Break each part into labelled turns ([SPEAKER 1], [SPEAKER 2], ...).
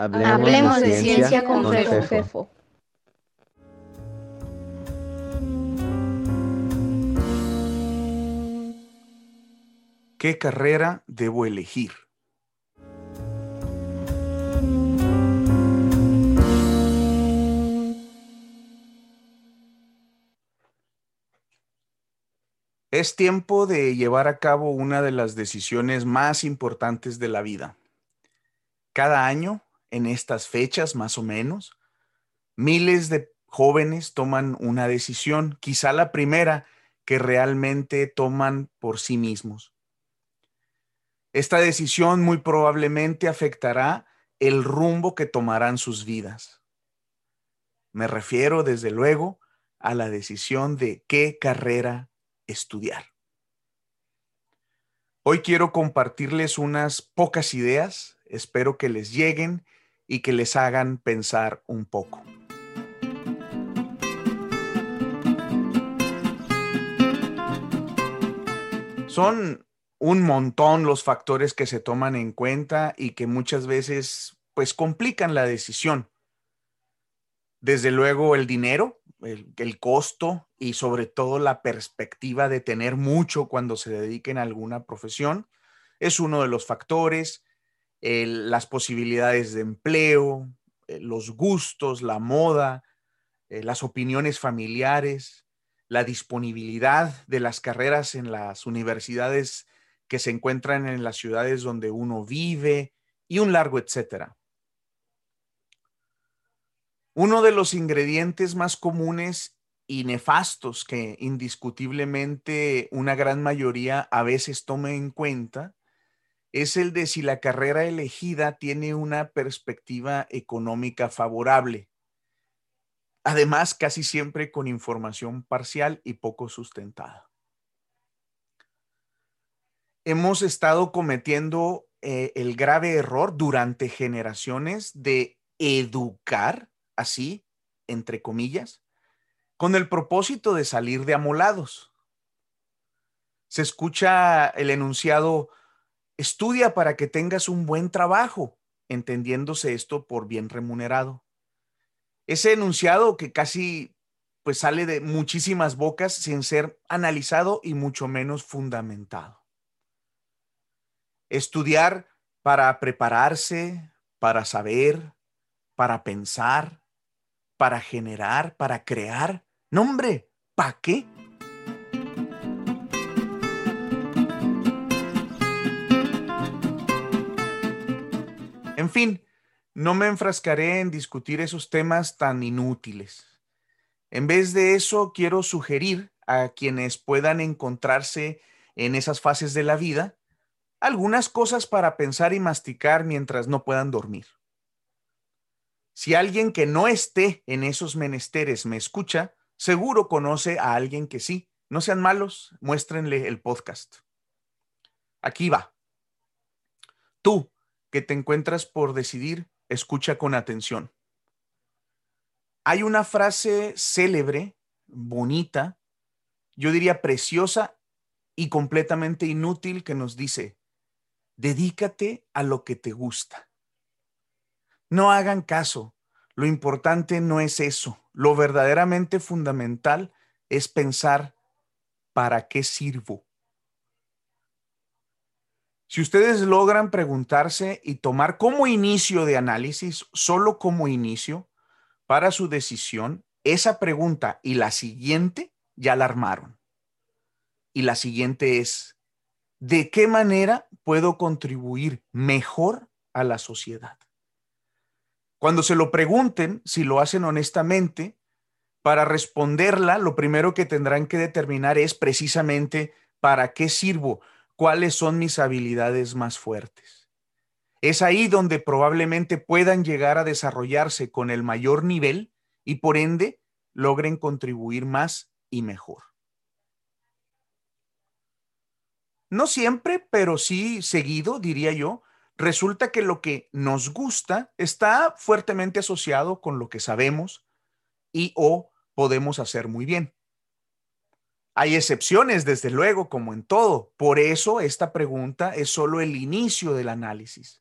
[SPEAKER 1] Hablemos, de, ciencia, con, Fefo.
[SPEAKER 2] ¿Qué carrera debo elegir? Es tiempo de llevar a cabo una de las decisiones más importantes de la vida. Cada año en estas fechas más o menos, miles de jóvenes toman una decisión, quizá la primera que realmente toman por sí mismos. Esta decisión muy probablemente afectará el rumbo que tomarán sus vidas. Me refiero, desde luego, a la decisión de qué carrera estudiar. Hoy quiero compartirles unas pocas ideas, espero que les lleguen y que les hagan pensar un poco. Son un montón los factores que se toman en cuenta y que muchas veces pues complican la decisión. Desde luego el dinero, el, el, costo y sobre todo la perspectiva de tener mucho cuando se dediquen a alguna profesión es uno de los factores las posibilidades de empleo, eh, los gustos, la moda, eh, las opiniones familiares, la disponibilidad de las carreras en las universidades que se encuentran en las ciudades donde uno vive y un largo etcétera. Uno de los ingredientes más comunes y nefastos que indiscutiblemente una gran mayoría a veces toma en cuenta es el de si la carrera elegida tiene una perspectiva económica favorable. Además, casi siempre con información parcial y poco sustentada. Hemos estado cometiendo eh, el grave error durante generaciones de educar, así, entre comillas, con el propósito de salir de amolados. Se escucha el enunciado, Estudia para que tengas un buen trabajo, entendiéndose esto por bien remunerado. Ese enunciado que casi pues sale de muchísimas bocas sin ser analizado y mucho menos fundamentado. Estudiar para prepararse, para saber, para pensar, para generar, para crear. No, hombre, ¿para qué? En fin, no me enfrascaré en discutir esos temas tan inútiles. En vez de eso, quiero sugerir a quienes puedan encontrarse en esas fases de la vida algunas cosas para pensar y masticar mientras no puedan dormir. Si alguien que no esté en esos menesteres me escucha, seguro conoce a alguien que sí. No sean malos, muéstrenle el podcast. Aquí va. Tú, que te encuentras por decidir, escucha con atención. Hay una frase célebre, bonita, yo diría preciosa y completamente inútil que nos dice, dedícate a lo que te gusta. No hagan caso, lo importante no es eso, lo verdaderamente fundamental es pensar, ¿para qué sirvo? Si ustedes logran preguntarse y tomar como inicio de análisis, solo como inicio para su decisión, esa pregunta y la siguiente ya la armaron. Y la siguiente es, ¿de qué manera puedo contribuir mejor a la sociedad? Cuando se lo pregunten, si lo hacen honestamente, para responderla, lo primero que tendrán que determinar es precisamente para qué sirvo cuáles son mis habilidades más fuertes. Es ahí donde probablemente puedan llegar a desarrollarse con el mayor nivel y por ende logren contribuir más y mejor. No siempre, pero sí seguido, diría yo, resulta que lo que nos gusta está fuertemente asociado con lo que sabemos y o podemos hacer muy bien. Hay excepciones, desde luego, como en todo. Por eso esta pregunta es solo el inicio del análisis.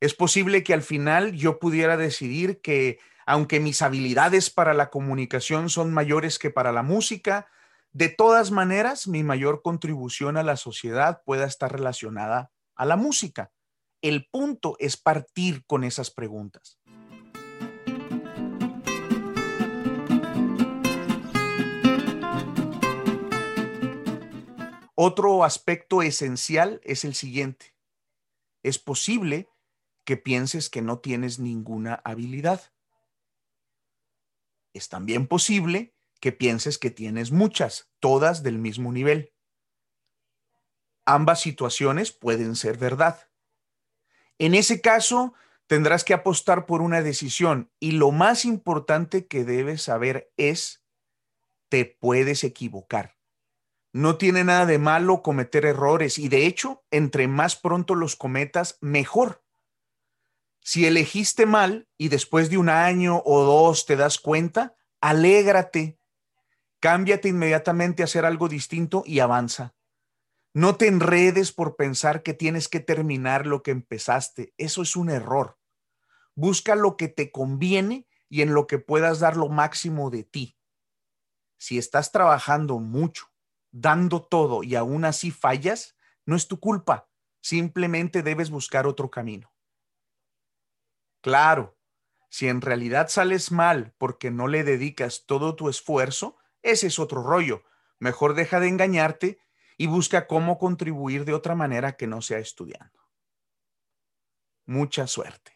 [SPEAKER 2] Es posible que al final yo pudiera decidir que aunque mis habilidades para la comunicación son mayores que para la música, de todas maneras mi mayor contribución a la sociedad pueda estar relacionada a la música. El punto es partir con esas preguntas. Otro aspecto esencial es el siguiente. Es posible que pienses que no tienes ninguna habilidad. Es también posible que pienses que tienes muchas, todas del mismo nivel. Ambas situaciones pueden ser verdad. En ese caso, tendrás que apostar por una decisión y lo más importante que debes saber es, te puedes equivocar. No tiene nada de malo cometer errores y de hecho, entre más pronto los cometas, mejor. Si elegiste mal y después de un año o dos te das cuenta, alégrate, cámbiate inmediatamente a hacer algo distinto y avanza. No te enredes por pensar que tienes que terminar lo que empezaste. Eso es un error. Busca lo que te conviene y en lo que puedas dar lo máximo de ti. Si estás trabajando mucho dando todo y aún así fallas, no es tu culpa. Simplemente debes buscar otro camino. Claro, si en realidad sales mal porque no le dedicas todo tu esfuerzo, ese es otro rollo. Mejor deja de engañarte y busca cómo contribuir de otra manera que no sea estudiando. Mucha suerte.